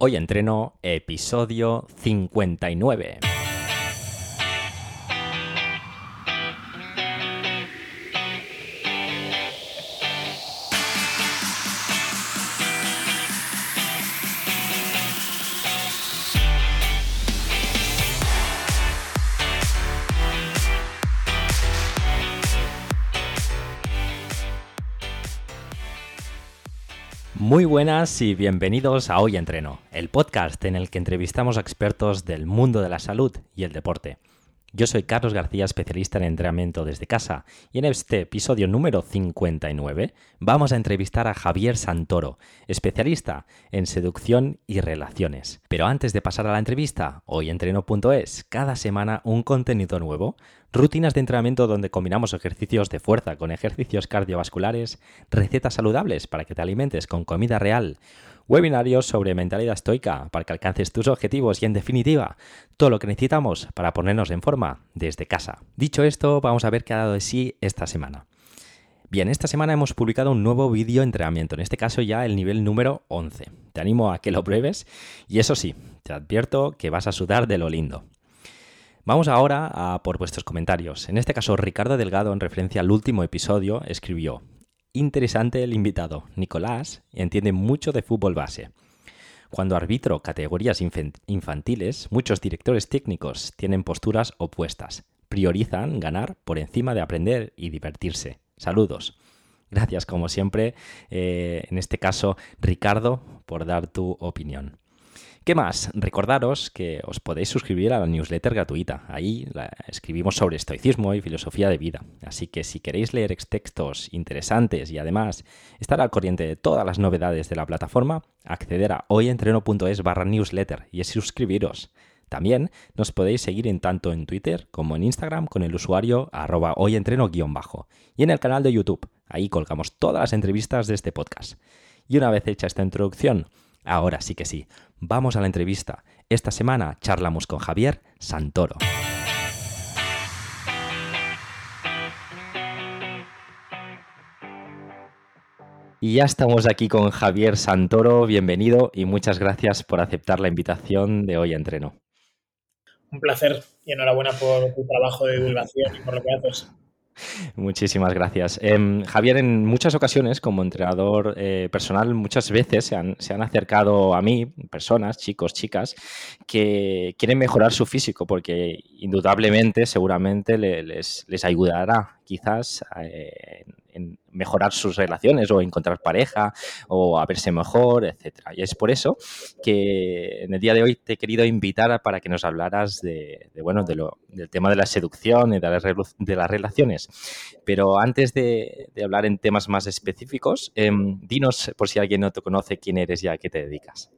Hoy entreno episodio 59. Muy buenas y bienvenidos a Hoy Entreno, el podcast en el que entrevistamos a expertos del mundo de la salud y el deporte. Yo soy Carlos García, especialista en entrenamiento desde casa, y en este episodio número 59 vamos a entrevistar a Javier Santoro, especialista en seducción y relaciones. Pero antes de pasar a la entrevista, hoyentreno.es, cada semana un contenido nuevo, rutinas de entrenamiento donde combinamos ejercicios de fuerza con ejercicios cardiovasculares, recetas saludables para que te alimentes con comida real, webinarios sobre mentalidad estoica para que alcances tus objetivos y en definitiva todo lo que necesitamos para ponernos en forma desde casa. Dicho esto, vamos a ver qué ha dado de sí esta semana. Bien, esta semana hemos publicado un nuevo vídeo entrenamiento, en este caso ya el nivel número 11. Te animo a que lo pruebes y eso sí, te advierto que vas a sudar de lo lindo. Vamos ahora a por vuestros comentarios. En este caso, Ricardo Delgado, en referencia al último episodio, escribió, interesante el invitado. Nicolás entiende mucho de fútbol base. Cuando arbitro categorías infantiles, muchos directores técnicos tienen posturas opuestas. Priorizan ganar por encima de aprender y divertirse. Saludos. Gracias, como siempre, eh, en este caso, Ricardo, por dar tu opinión. ¿Qué más? Recordaros que os podéis suscribir a la newsletter gratuita. Ahí escribimos sobre estoicismo y filosofía de vida. Así que si queréis leer textos interesantes y además estar al corriente de todas las novedades de la plataforma, acceder a hoyentreno.es barra newsletter y suscribiros. También nos podéis seguir en tanto en Twitter como en Instagram con el usuario arroba hoyentreno-bajo y en el canal de YouTube. Ahí colgamos todas las entrevistas de este podcast. Y una vez hecha esta introducción, Ahora sí que sí, vamos a la entrevista. Esta semana charlamos con Javier Santoro. Y ya estamos aquí con Javier Santoro, bienvenido y muchas gracias por aceptar la invitación de hoy a Entreno. Un placer y enhorabuena por tu trabajo de divulgación y por lo que haces. Muchísimas gracias. Em, Javier, en muchas ocasiones, como entrenador eh, personal, muchas veces se han, acercado a mí personas, chicos, chicas, que quieren mejorar su físico porque indudablemente, seguramente les, les ayudará quizás eh, mejorar sus relaciones o encontrar pareja o a verse mejor, etcétera. Y es por eso que en el día de hoy te he querido invitar para que nos hablaras de, bueno, de lo, del tema de la seducción y de las, de las relaciones. Pero antes de, hablar en temas más específicos, em, dinos, por si alguien no te conoce, quién eres y a qué te dedicas.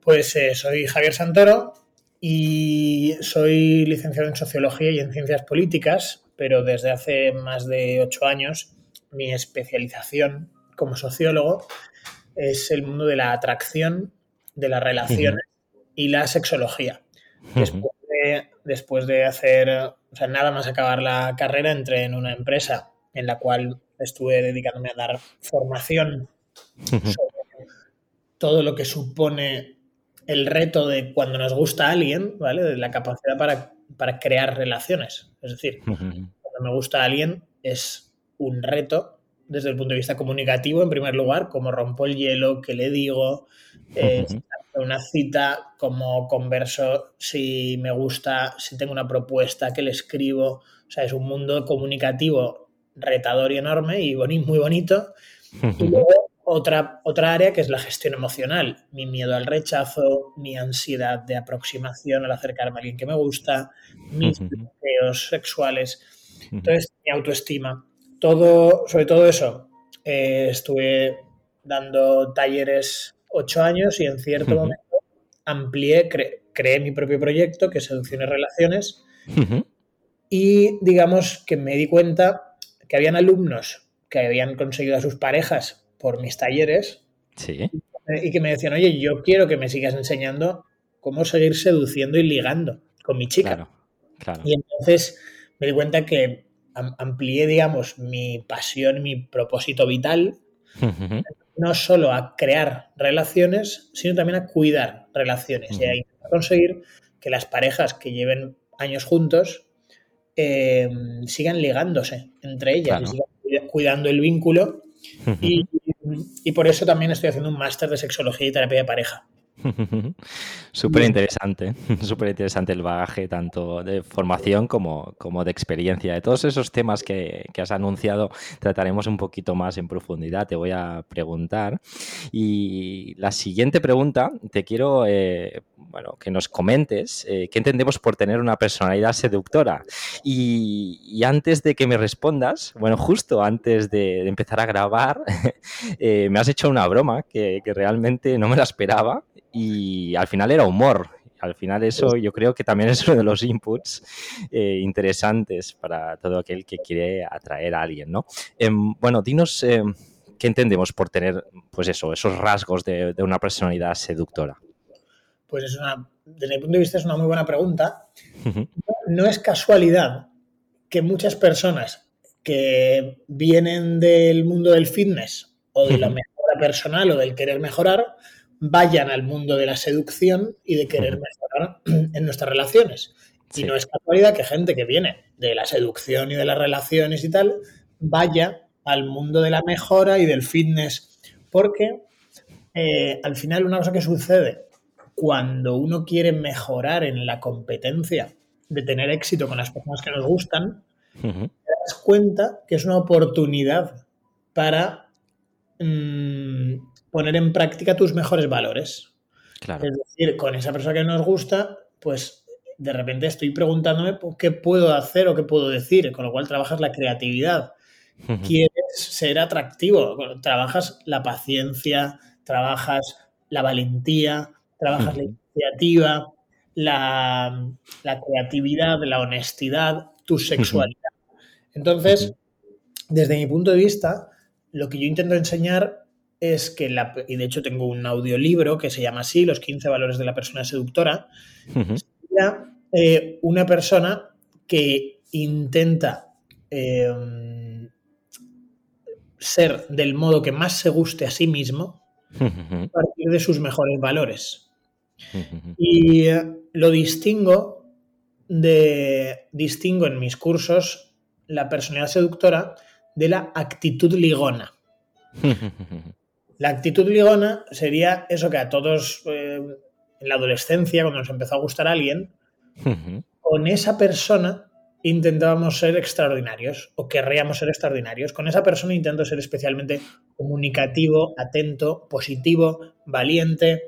Pues eh, soy Javier Santoro y soy licenciado en Sociología y en Ciencias Políticas, pero desde hace más de ocho años mi especialización como sociólogo es el mundo de la atracción, de las relaciones y la sexología. después, de, hacer, o sea, nada más acabar la carrera, entré en una empresa en la cual estuve dedicándome a dar formación sobre todo lo que supone el reto de cuando nos gusta a alguien, ¿vale? De la capacidad para, para crear relaciones. Es decir, cuando me gusta a alguien es un reto desde el punto de vista comunicativo, en primer lugar, cómo rompo el hielo, qué le digo, eh, una cita, cómo converso, si me gusta, si tengo una propuesta, qué le escribo. O sea, es un mundo comunicativo retador y enorme y muy bonito. Y luego otra, otra área que es la gestión emocional, mi miedo al rechazo, mi ansiedad de aproximación al acercarme a alguien que me gusta, mis bloqueos sexuales. Entonces, mi autoestima todo, sobre todo eso, eh, estuve dando talleres ocho años y en cierto momento amplié, creé mi propio proyecto que es Seducciones Relaciones. Y digamos que me di cuenta que habían alumnos que habían conseguido a sus parejas por mis talleres y que me decían, oye, yo quiero que me sigas enseñando cómo seguir seduciendo y ligando con mi chica. Y entonces me di cuenta que amplié, digamos, mi pasión, mi propósito vital. no solo a crear relaciones, sino también a cuidar relaciones y a conseguir que las parejas que lleven años juntos eh, sigan ligándose entre ellas y sigan cuidando el vínculo. y, y, por eso también estoy haciendo un máster de sexología y terapia de pareja. Súper interesante, súper interesante el bagaje tanto de formación como, como de experiencia. De todos esos temas que, has anunciado trataremos un poquito más en profundidad, te voy a preguntar. Y la siguiente pregunta, te quiero eh, bueno, que nos comentes eh, qué entendemos por tener una personalidad seductora. Y, antes de que me respondas, bueno, justo antes de, empezar a grabar, eh, me has hecho una broma que, que realmente no me la esperaba y al final era humor. Al final eso yo creo que también es uno de los inputs eh, interesantes para todo aquel que quiere atraer a alguien, ¿no? Em, bueno, dinos em, qué entendemos por tener, pues eso, esos rasgos de, una personalidad seductora. Pues es una, desde mi punto de vista es una muy buena pregunta. No es casualidad que muchas personas que vienen del mundo del fitness o de la mejora personal o del querer mejorar, vayan al mundo de la seducción y de querer mejorar en nuestras relaciones. Y no es casualidad que gente que viene de la seducción y de las relaciones y tal, vaya al mundo de la mejora y del fitness. Porque eh, al final una cosa que sucede cuando uno quiere mejorar en la competencia de tener éxito con las personas que nos gustan, te das cuenta que es una oportunidad para mm, poner en práctica tus mejores valores. Es decir, con esa persona que nos gusta, pues de repente estoy preguntándome qué puedo hacer o qué puedo decir, con lo cual trabajas la creatividad. Quieres ser atractivo, trabajas la paciencia, trabajas la valentía, trabajas la iniciativa, la, la, creatividad, la honestidad, tu sexualidad. Entonces, desde mi punto de vista, lo que yo intento enseñar es que, la, y de hecho tengo un audiolibro que se llama así, Los 15 valores de la persona seductora, sería eh, una persona que intenta em, ser del modo que más se guste a sí mismo a partir de sus mejores valores. Y eh, lo distingo de distingo en mis cursos la personalidad seductora de la actitud ligona. La actitud ligona sería eso que a todos eh, en la adolescencia, cuando nos empezó a gustar alguien, con esa persona intentábamos ser extraordinarios o querríamos ser extraordinarios. Con esa persona intento ser especialmente comunicativo, atento, positivo, valiente,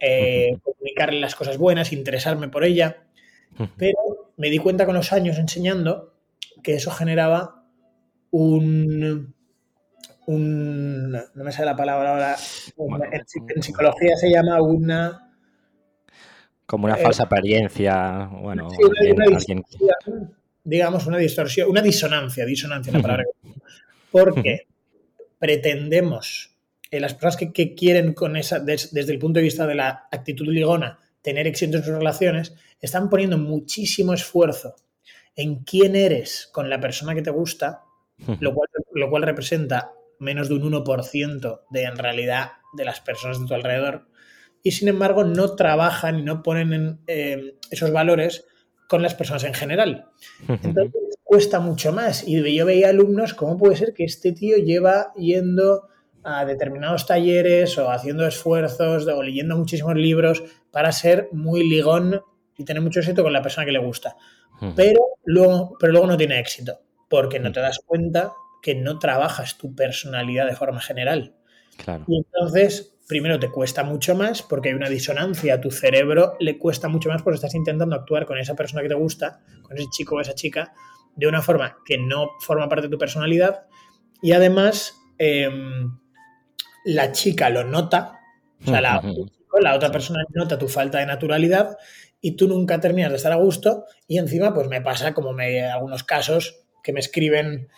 eh, comunicarle las cosas buenas, interesarme por ella. Pero me di cuenta con los años enseñando que eso generaba un, un, no me sale la palabra ahora, en, psicología se llama una... Como una eh, falsa apariencia, bueno, digamos una distorsión, una disonancia, disonancia la palabra. Porque pretendemos, en las personas que, quieren con esa, desde el punto de vista de la actitud ligona, tener éxito en sus relaciones, están poniendo muchísimo esfuerzo en quién eres con la persona que te gusta, lo cual, lo cual representa menos de un 1% de en realidad de las personas de tu alrededor, y sin embargo no trabajan y no ponen en, eh, esos valores con las personas en general. Entonces cuesta mucho más. Y yo veía alumnos, ¿cómo puede ser que este tío lleva yendo a determinados talleres o haciendo esfuerzos o leyendo muchísimos libros para ser muy ligón y tener mucho éxito con la persona que le gusta? Pero luego, pero luego no tiene éxito, porque no te das cuenta que no trabajas tu personalidad de forma general. Y entonces, primero te cuesta mucho más porque hay una disonancia, a tu cerebro le cuesta mucho más porque estás intentando actuar con esa persona que te gusta, con ese chico o esa chica, de una forma que no forma parte de tu personalidad. Y además, em, la chica lo nota, o sea, la, la otra persona nota tu falta de naturalidad y tú nunca terminas de estar a gusto. Y encima, pues me pasa como me, algunos casos que me escriben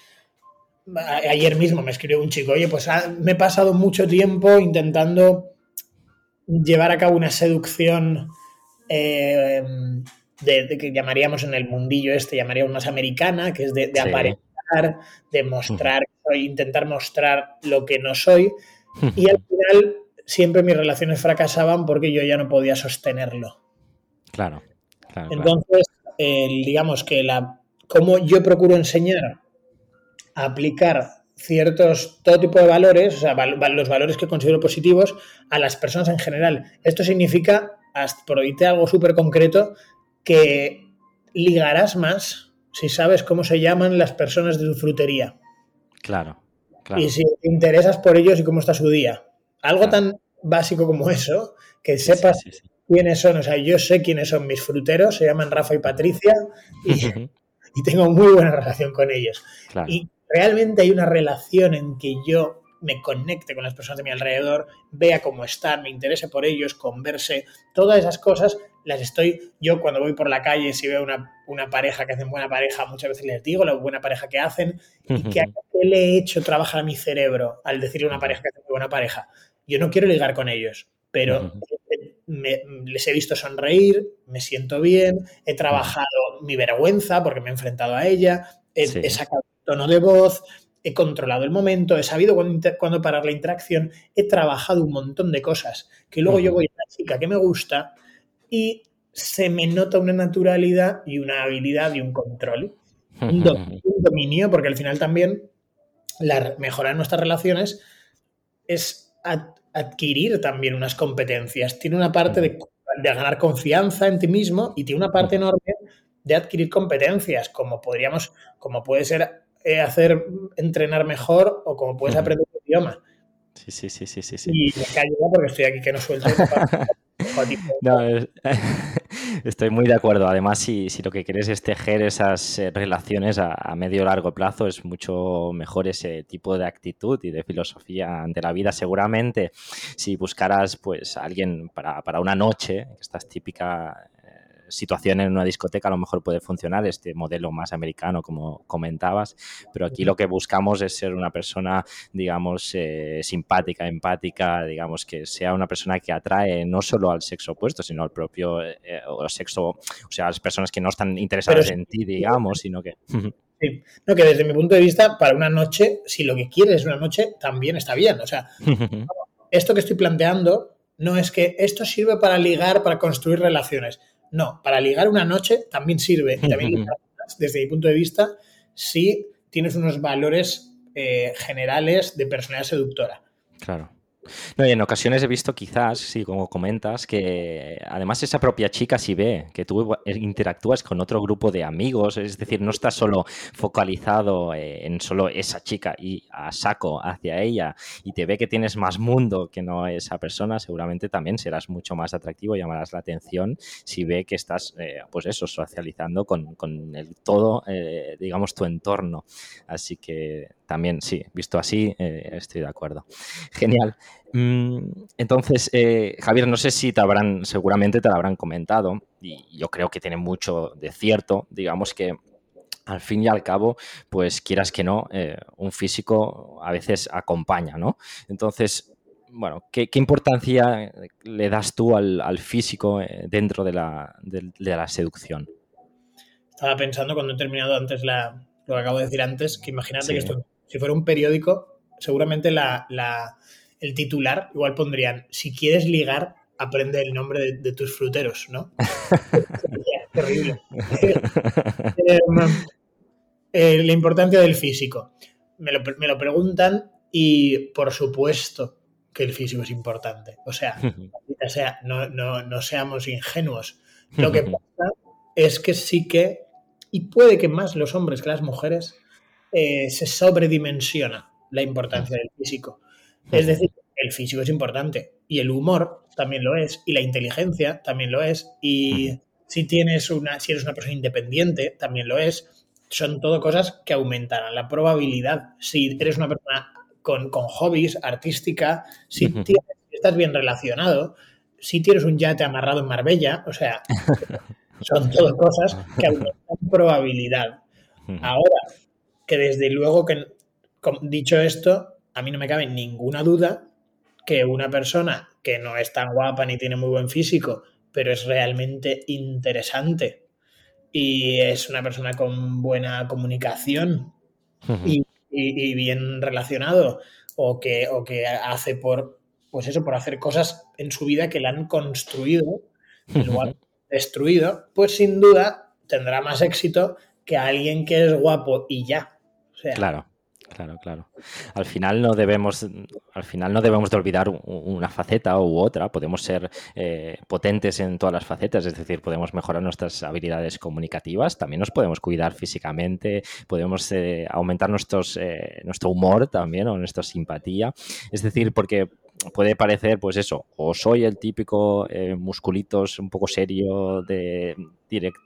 ayer mismo me escribió un chico, oye, pues ah, me he pasado mucho tiempo intentando llevar a cabo una seducción eh, de, que llamaríamos en el mundillo este, llamaríamos más americana, que es de, aparentar, de mostrar, intentar mostrar lo que no soy. Y al final siempre mis relaciones fracasaban porque yo ya no podía sostenerlo. Claro, claro. Entonces, digamos que la, como yo procuro enseñar aplicar ciertos, todo tipo de valores, o sea, los valores que considero positivos a las personas en general. Esto significa, por algo súper concreto, que ligarás más si sabes cómo se llaman las personas de tu frutería. Claro, Y si te interesas por ellos y cómo está su día. Algo tan básico como eso, que sepas quiénes son. O sea, yo sé quiénes son mis fruteros, se llaman Rafa y Patricia, y, tengo muy buena relación con ellos. Y realmente hay una relación en que yo me conecte con las personas de mi alrededor, vea cómo están, me interese por ellos, converse, todas esas cosas las estoy, yo cuando voy por la calle, si veo una, pareja que hacen buena pareja, muchas veces les digo la buena pareja que hacen y que, le he hecho trabajar a mi cerebro al decirle a una pareja que hace buena pareja. Yo no quiero ligar con ellos, pero les he visto sonreír, me siento bien, he trabajado mi vergüenza porque me he enfrentado a ella, he, sacado tono de voz, he controlado el momento, he sabido cuándo, parar la interacción, he trabajado un montón de cosas que luego yo voy a la chica que me gusta y se me nota una naturalidad y una habilidad y un control, un, dominio, porque al final también la, mejorar nuestras relaciones es adquirir también unas competencias. Tiene una parte de, ganar confianza en ti mismo y tiene una parte enorme de adquirir competencias, como podríamos, como puede ser eh, hacer entrenar mejor o como puedes aprender un idioma. Sí, sí, sí, sí, sí. Y me callo porque estoy aquí que no suelto. No, estoy muy de acuerdo. Además, si, lo que quieres es tejer esas eh, relaciones a, medio o largo plazo, es mucho mejor ese tipo de actitud y de filosofía ante la vida. Seguramente, si buscaras pues, a alguien para, para una noche, estas típica situación en una discoteca a lo mejor puede funcionar este modelo más americano, como comentabas, pero aquí lo que buscamos es ser una persona, digamos, eh, simpática, empática, digamos, que sea una persona que atrae no solo al sexo opuesto, sino al propio eh, sexo, o sea, a las personas que no están interesadas en ti, digamos, sino que... Sí. No, que desde mi punto de vista, para una noche, si lo que quieres es una noche, también está bien. O sea, esto que estoy planteando no es que esto sirve para ligar, para construir relaciones. No, para ligar una noche también sirve. también desde mi punto de vista, si tienes unos valores eh, generales de personalidad seductora. Claro. No, y en ocasiones he visto quizás, sí, como comentas, que además esa propia chica si ve que tú interactúas con otro grupo de amigos, es decir, no estás solo focalizado eh, en solo esa chica y a saco hacia ella y te ve que tienes más mundo que no esa persona, seguramente también serás mucho más atractivo, llamarás la atención si ve que estás, eh, pues eso, socializando con, el todo, eh, digamos, tu entorno. Así que también, sí, visto así, estoy de acuerdo. Genial. Mm, entonces, eh, Javier, no sé si te habrán, seguramente te lo habrán comentado, y yo creo que tiene mucho de cierto, digamos que al fin y al cabo, pues quieras que no, eh, un físico a veces acompaña, ¿no? Entonces, bueno, ¿qué, importancia le das tú al, físico eh, dentro de la, seducción? Estaba pensando cuando he terminado antes la, lo que acabo de decir antes, que imagínate que esto, si fuera un periódico, seguramente la el titular, igual pondrían, si quieres ligar, aprende el nombre de, tus fruteros, ¿no? terrible. Eh, la importancia del físico. Me lo, preguntan y por supuesto que el físico es importante. O sea, o sea no, seamos ingenuos. Lo que pasa es que sí que, y puede que más los hombres que las mujeres, eh, se sobredimensiona la importancia del físico. Es decir, el físico es importante y el humor también lo es y la inteligencia también lo es y si tienes una si eres una persona independiente también lo es. Son todo cosas que aumentarán la probabilidad. Si eres una persona con, hobbies, artística, si, estás bien relacionado, si tienes un yate amarrado en Marbella, o sea, son todo cosas que aumentan probabilidad. Ahora, que desde luego que, dicho esto, a mí no me cabe ninguna duda que una persona que no es tan guapa ni tiene muy buen físico, pero es realmente interesante y es una persona con buena comunicación y, bien relacionado o que, o que hace por, pues eso, por hacer cosas en su vida que la han construido, destruido, pues sin duda tendrá más éxito que alguien que es guapo y ya. claro. Claro, claro. Al final no debemos, al final no debemos de olvidar una faceta u otra. Podemos ser eh, potentes en todas las facetas, es decir, podemos mejorar nuestras habilidades comunicativas, también nos podemos cuidar físicamente, podemos eh, aumentar nuestros, eh, nuestro humor también o nuestra simpatía. Es decir, porque puede parecer, pues eso, o soy el típico musculitos un poco serio de,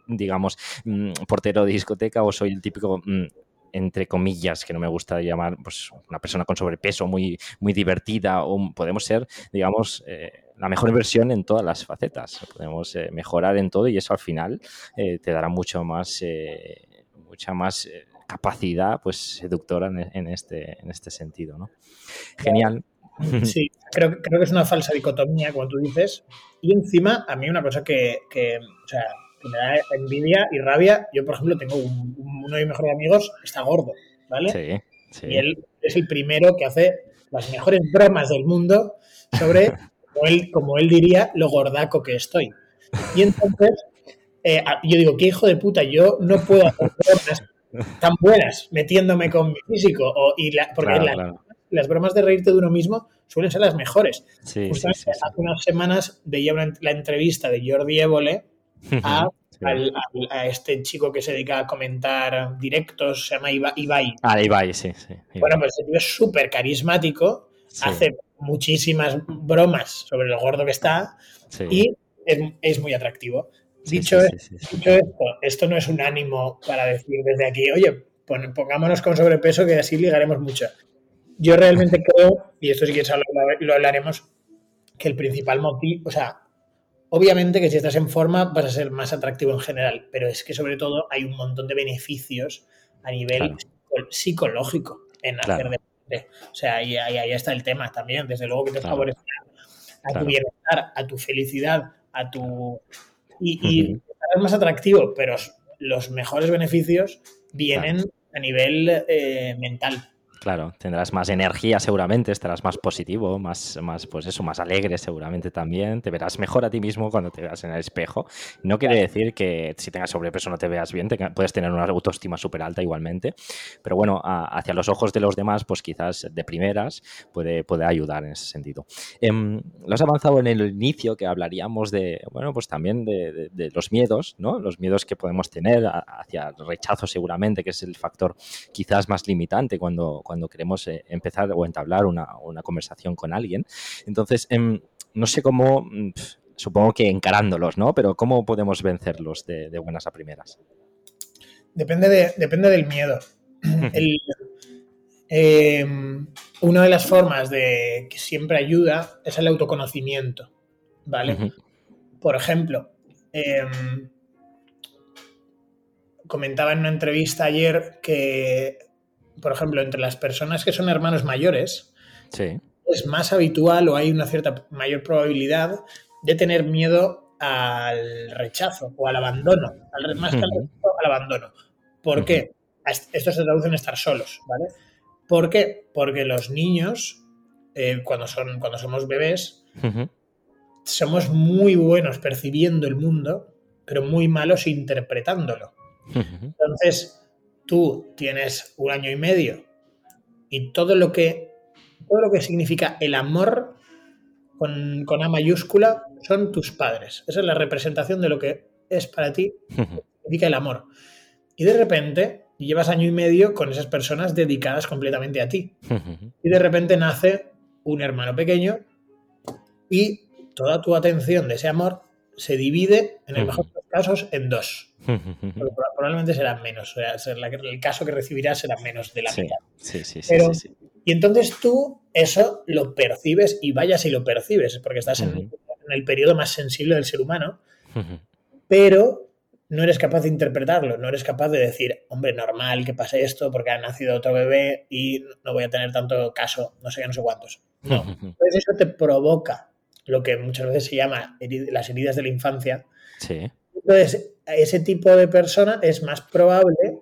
digamos, mm, portero de discoteca, o soy el típico mm, entre comillas, que no me gusta llamar, pues una persona con sobrepeso muy, muy divertida, o podemos ser, digamos, eh, la mejor versión en todas las facetas. Podemos eh, mejorar en todo y eso al final eh, te dará mucho más, mucha más capacidad pues seductora en, este, en este sentido. ¿no? Genial. Sí, creo, creo que es una falsa dicotomía, como tú dices. Y encima, a mí una cosa que, o sea, que me da envidia y rabia. Yo, por ejemplo, tengo uno de mis mejores amigos, está gordo, ¿vale? Sí, sí. Y él es el primero que hace las mejores bromas del mundo sobre, como él, como él diría, lo gordaco que estoy. Y entonces, eh, yo digo, qué hijo de puta, yo no puedo hacer bromas tan buenas metiéndome con mi físico. O, y porque las bromas de reírte de uno mismo suelen ser las mejores. Justamente hace unas semanas veía la entrevista de Jordi Évole a, este chico que se dedica a comentar directos, se llama Ibai. Ah, Ibai, sí, sí. Bueno, pues tío es súper carismático, hace muchísimas bromas sobre lo gordo que está y es, muy atractivo. Dicho, esto, esto no es un ánimo para decir desde aquí, oye, pongámonos con sobrepeso que así ligaremos mucho. Yo realmente creo, y esto sí que lo hablaremos, que el principal motivo, o sea, Obviamente que si estás en forma vas a ser más atractivo en general, pero es que sobre todo hay un montón de beneficios a nivel psicológico en hacer deporte. O sea, ahí, ahí, está el tema también. Desde luego que te favorece a tu bienestar, a tu felicidad, a tu... Y, y estarás más atractivo, pero los mejores beneficios vienen a nivel eh, mental. Claro, tendrás más energía seguramente, estarás más positivo, más, más, pues eso, más alegre seguramente también, te verás mejor a ti mismo cuando te veas en el espejo. No quiere decir que si tengas sobrepeso no te veas bien, puedes tener una autoestima súper alta igualmente, pero bueno, hacia los ojos de los demás, pues quizás de primeras puede, puede ayudar en ese sentido. Eh, lo has avanzado en el inicio que hablaríamos de, bueno, pues también de, de los miedos, ¿no? Los miedos que podemos tener hacia el rechazo seguramente, que es el factor quizás más limitante cuando cuando queremos eh, empezar o entablar una, conversación con alguien. Entonces, em, no sé cómo, mm, supongo que encarándolos, ¿no? Pero ¿cómo podemos vencerlos de, buenas a primeras? Depende, de, depende del miedo. Em, una de las formas de que siempre ayuda es el autoconocimiento, ¿vale? Por ejemplo, em, comentaba en una entrevista ayer que por ejemplo, entre las personas que son hermanos mayores, es más habitual o hay una cierta mayor probabilidad de tener miedo al rechazo o al abandono, al, más que al, rechazo, al abandono. ¿Por qué? Esto se traduce en estar solos, ¿vale? ¿Por qué? Porque los niños, eh, cuando, son, cuando somos bebés, somos muy buenos percibiendo el mundo, pero muy malos interpretándolo. Entonces, tú tienes un año y medio y todo lo que, todo lo que significa el amor con, A mayúscula son tus padres. Esa es la representación de lo que es para ti, significa el amor. Y de repente llevas año y medio con esas personas dedicadas completamente a ti. Y de repente nace un hermano pequeño y toda tu atención de ese amor se divide, en el mejor de casos, en dos. probablemente serán menos. O sea, el caso que recibirás será menos de la mitad. Sí, sí, sí, Y entonces tú eso lo percibes y vayas y lo percibes, porque estás en, el periodo más sensible del ser humano, pero no eres capaz de interpretarlo, no eres capaz de decir, hombre, normal que pase esto porque ha nacido otro bebé y no voy a tener tanto caso, no sé qué, no sé cuántos. No. Entonces eso te provoca lo que muchas veces se llama las heridas de la infancia. Sí. Entonces, a ese tipo de persona es más probable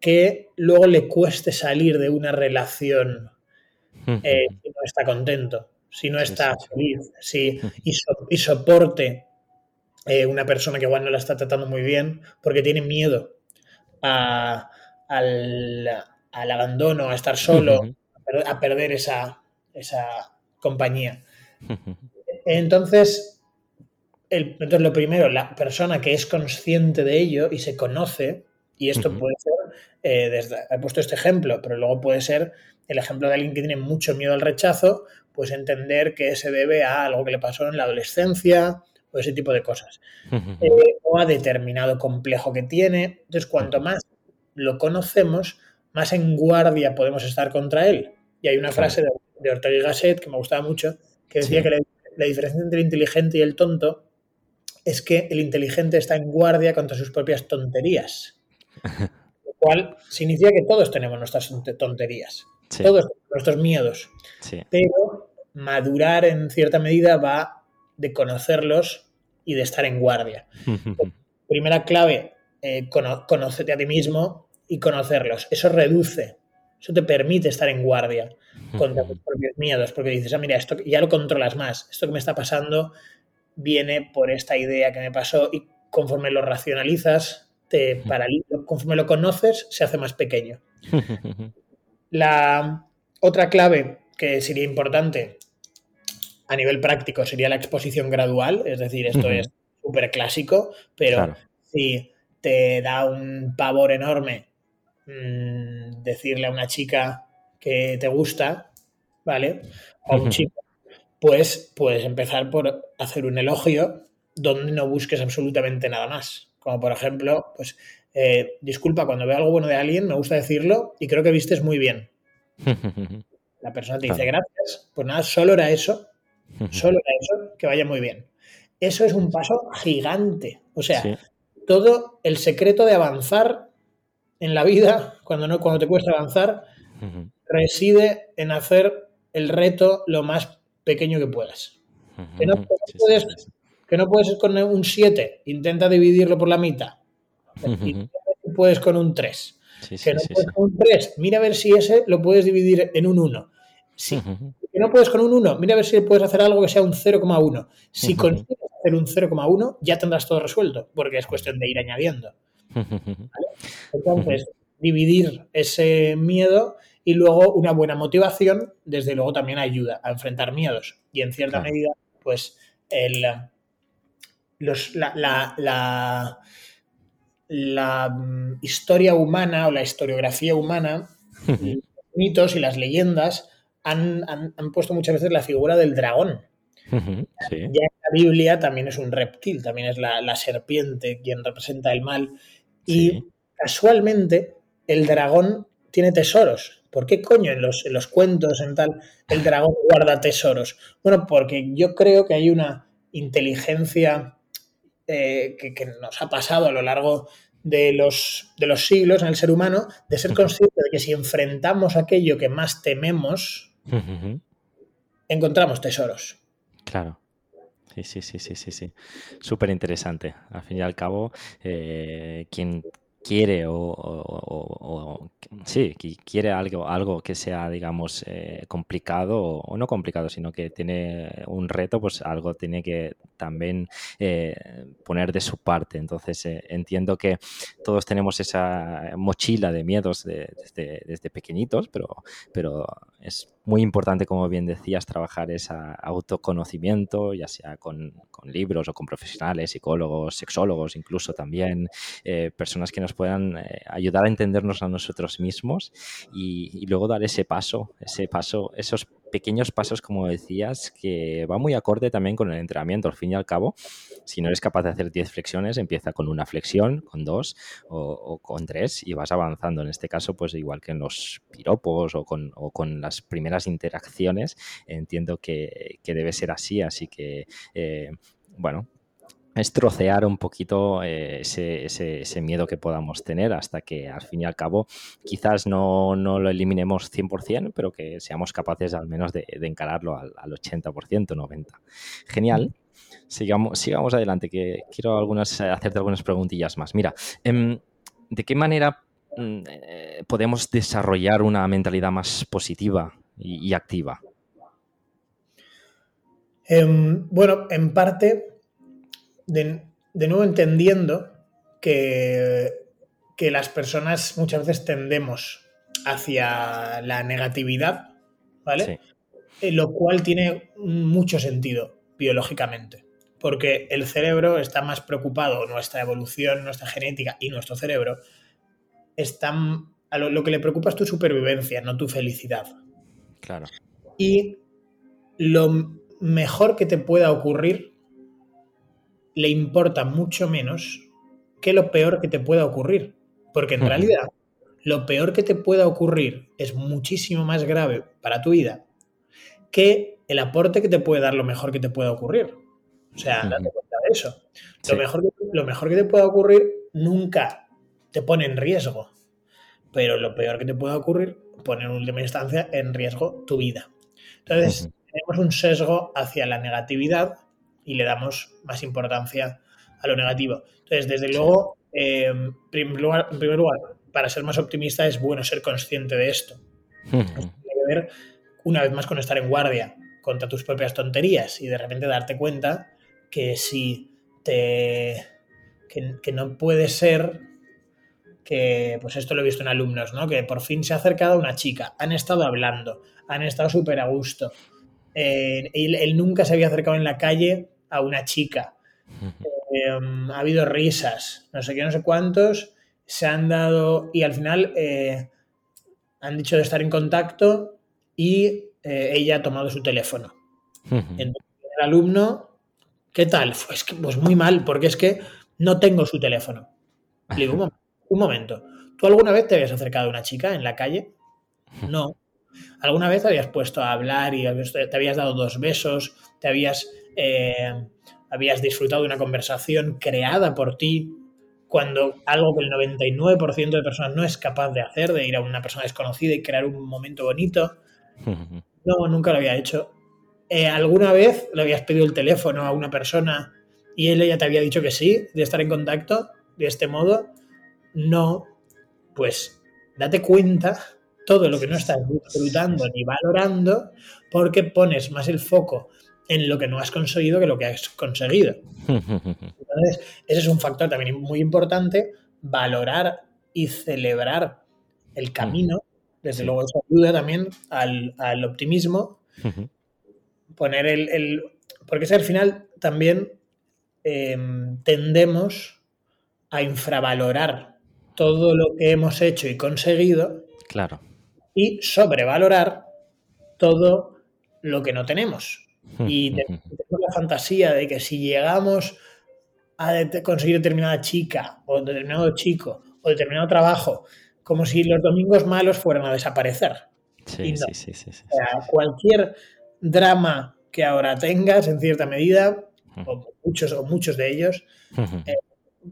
que luego le cueste salir de una relación eh, si no está contento, si no está feliz, si, y, soporte eh, una persona que igual no la está tratando muy bien porque tiene miedo al, abandono, a estar solo, a, perder esa, esa compañía. Entonces, entonces, lo primero, la persona que es consciente de ello y se conoce, y esto puede ser, eh, desde, he puesto este ejemplo, pero luego puede ser el ejemplo de alguien que tiene mucho miedo al rechazo, pues entender que se debe a algo que le pasó en la adolescencia o ese tipo de cosas, eh, o a determinado complejo que tiene. Entonces, cuanto más lo conocemos, más en guardia podemos estar contra él. Y hay una frase de, Ortega y Gasset que me gustaba mucho, que decía que la diferencia entre el inteligente y el tonto es que el inteligente está en guardia contra sus propias tonterías. Lo cual significa que todos tenemos nuestras tonterías, todos nuestros miedos. Pero madurar en cierta medida va de conocerlos y de estar en guardia. Primera clave, eh, conocerte a ti mismo y conocerlos. Eso reduce, eso te permite estar en guardia contra tus propios miedos, porque dices, ah, mira, esto ya lo controlas más, esto que me está pasando viene por esta idea que me pasó y conforme lo racionalizas, te paraliza, conforme lo conoces, se hace más pequeño. La otra clave que sería importante a nivel práctico sería la exposición gradual, es decir, esto es súper clásico, pero si te da un pavor enorme mm, decirle a una chica que te gusta, ¿vale? O a un chico pues puedes empezar por hacer un elogio donde no busques absolutamente nada más. Como por ejemplo, pues, eh, disculpa, cuando veo algo bueno de alguien, me gusta decirlo y creo que vistes muy bien. La persona te dice gracias. Pues nada, solo era eso. Solo era eso, que vaya muy bien. Eso es un paso gigante. O sea, todo el secreto de avanzar en la vida, cuando, no, cuando te cuesta avanzar, reside en hacer el reto lo más pequeño que puedas. Que no, puedes, que no puedes con un 7, intenta dividirlo por la mitad. Puedes con un 3. que no puedes con un 3, mira a ver si ese lo puedes dividir en un 1. Si que no puedes con un 1, mira a ver si puedes hacer algo que sea un 0,1. Si consigues hacer un 0,1, ya tendrás todo resuelto, porque es cuestión de ir añadiendo. Entonces, dividir ese miedo y luego una buena motivación, desde luego también ayuda a enfrentar miedos. Y en cierta medida, pues el, los, la, la, la, mm, historia humana o la historiografía humana, los mitos y las leyendas han, han, puesto muchas veces la figura del dragón. Ya en la Biblia también es un reptil, también es la, serpiente quien representa el mal. Y casualmente el dragón tiene tesoros. ¿Por qué coño en los, cuentos, en tal, el dragón guarda tesoros? Bueno, porque yo creo que hay una inteligencia eh, que, nos ha pasado a lo largo de los, de los siglos en el ser humano, de ser consciente de que si enfrentamos aquello que más tememos, encontramos tesoros. Claro. Sí, sí, sí, sí, sí, sí. Súper interesante. Al fin y al cabo, eh, quien quiere o, sí, quiere algo, algo que sea, digamos, eh, complicado o, no complicado, sino que tiene un reto, pues algo tiene que también eh, poner de su parte. Entonces, eh, entiendo que todos tenemos esa mochila de miedos desde, desde, pequeñitos, pero, pero es muy importante, como bien decías, trabajar ese autoconocimiento, ya sea con, libros o con profesionales, psicólogos, sexólogos, incluso también eh, personas que nos puedan eh, ayudar a entendernos a nosotros mismos y, y, luego dar ese paso, ese paso, esos pequeños pasos, como decías, que va muy acorde también con el entrenamiento. Al fin y al cabo, si no eres capaz de hacer 10 flexiones, empieza con una flexión, con dos o, con tres y vas avanzando. En este caso, pues igual que en los piropos o con, las primeras interacciones, entiendo que, debe ser así. Así que, eh, bueno, es trocear un poquito eh, ese, miedo que podamos tener hasta que al fin y al cabo quizás no, lo eliminemos 100%, pero que seamos capaces al menos de, encararlo al, 80%, 90%. Genial. Sigamos, sigamos adelante, que quiero algunas, hacerte algunas preguntillas más. Mira, em, ¿de qué manera mm, eh, podemos desarrollar una mentalidad más positiva y, activa? Em, bueno, en parte, de, nuevo entendiendo que, que las personas muchas veces tendemos hacia la negatividad, ¿vale? Eh, lo cual tiene mucho sentido biológicamente, porque el cerebro está más preocupado, nuestra evolución, nuestra genética y nuestro cerebro están a lo, que le preocupa es tu supervivencia, no tu felicidad. Claro. Y lo mejor que te pueda ocurrir le importa mucho menos que lo peor que te pueda ocurrir. Porque en realidad, lo peor que te pueda ocurrir es muchísimo más grave para tu vida que el aporte que te puede dar lo mejor que te pueda ocurrir. O sea, date cuenta de eso. Lo, mejor, lo mejor que te pueda ocurrir nunca te pone en riesgo pero lo peor que te pueda ocurrir, poner en última instancia en riesgo tu vida. Entonces, tenemos un sesgo hacia la negatividad y le damos más importancia a lo negativo. Entonces, desde luego, eh, en, primer lugar, para ser más optimista es bueno ser consciente de esto. Tiene que ver, una vez más, con estar en guardia contra tus propias tonterías y de repente darte cuenta que si te... que, que no puede ser que, pues esto lo he visto en alumnos, ¿no? Que por fin se ha acercado una chica, han estado hablando, han estado súper a gusto. Eh, él, nunca se había acercado en la calle a una chica. Em, ha habido risas, no sé qué, no sé cuántos, se han dado y al final eh, han dicho de estar en contacto y eh, ella ha tomado su teléfono. Entonces, el alumno, ¿qué tal? Pues, pues muy mal, porque es que no tengo su teléfono. Le digo, un momento, ¿tú alguna vez te habías acercado a una chica en la calle? No. ¿Alguna vez te habías puesto a hablar y te habías dado dos besos? ¿Te habías, eh, habías disfrutado de una conversación creada por ti cuando algo que el 99% de personas no es capaz de hacer, de ir a una persona desconocida y crear un momento bonito? No, nunca lo había hecho. Eh, ¿Alguna vez le habías pedido el teléfono a una persona y él ya te había dicho que sí, de estar en contacto de este modo? no, pues date cuenta todo lo que no estás disfrutando ni valorando porque pones más el foco en lo que no has conseguido que lo que has conseguido. Entonces, ese es un factor también muy importante, valorar y celebrar el camino. Desde luego eso ayuda también al, optimismo. Poner el, Porque es al final también em, tendemos a infravalorar todo lo que hemos hecho y conseguido. Claro. Y sobrevalorar todo lo que no tenemos. Y tenemos la fantasía de que si llegamos a conseguir determinada chica o determinado chico o determinado trabajo, como si los domingos malos fueran a desaparecer. Sí, sí, sí, sí, cualquier drama que ahora tengas, en cierta medida, o muchos o muchos de ellos, eh,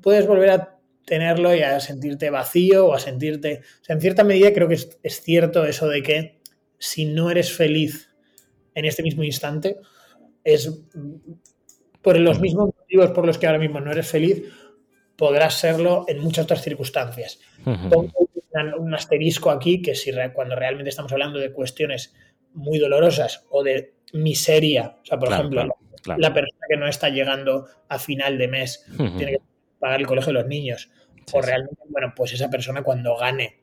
puedes volver a tenerlo y a sentirte vacío o a sentirte... O sea, en cierta medida creo que es, cierto eso de que si no eres feliz en este mismo instante, es por los mismos motivos por los que ahora mismo no eres feliz, podrás serlo en muchas otras circunstancias. Pongo un asterisco aquí que si cuando realmente estamos hablando de cuestiones muy dolorosas o de miseria, o sea, por ejemplo, la persona que no está llegando a final de mes tiene que pagar el colegio de los niños, o realmente, bueno, pues esa persona cuando gane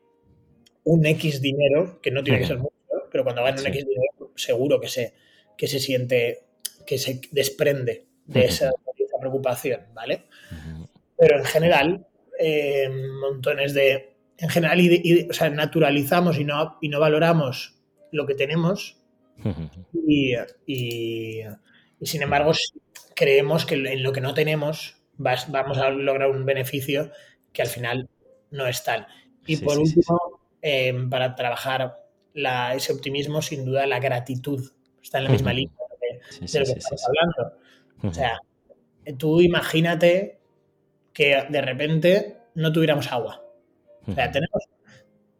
un X dinero, que no tiene que ser mucho, pero cuando gane un X dinero, seguro que se, que se siente, que se desprende de esa, preocupación, ¿vale? Pero en general, eh, montones de. En general, o sea, naturalizamos y no, y no valoramos lo que tenemos. y, y, sin embargo, creemos que en lo que no tenemos vamos a lograr un beneficio que al final no es tal. Y por último, em, para trabajar ese optimismo, sin duda la gratitud está en la misma línea de, lo que estamos hablando. O sea, tú imagínate que de repente no tuviéramos agua. O sea, tenemos.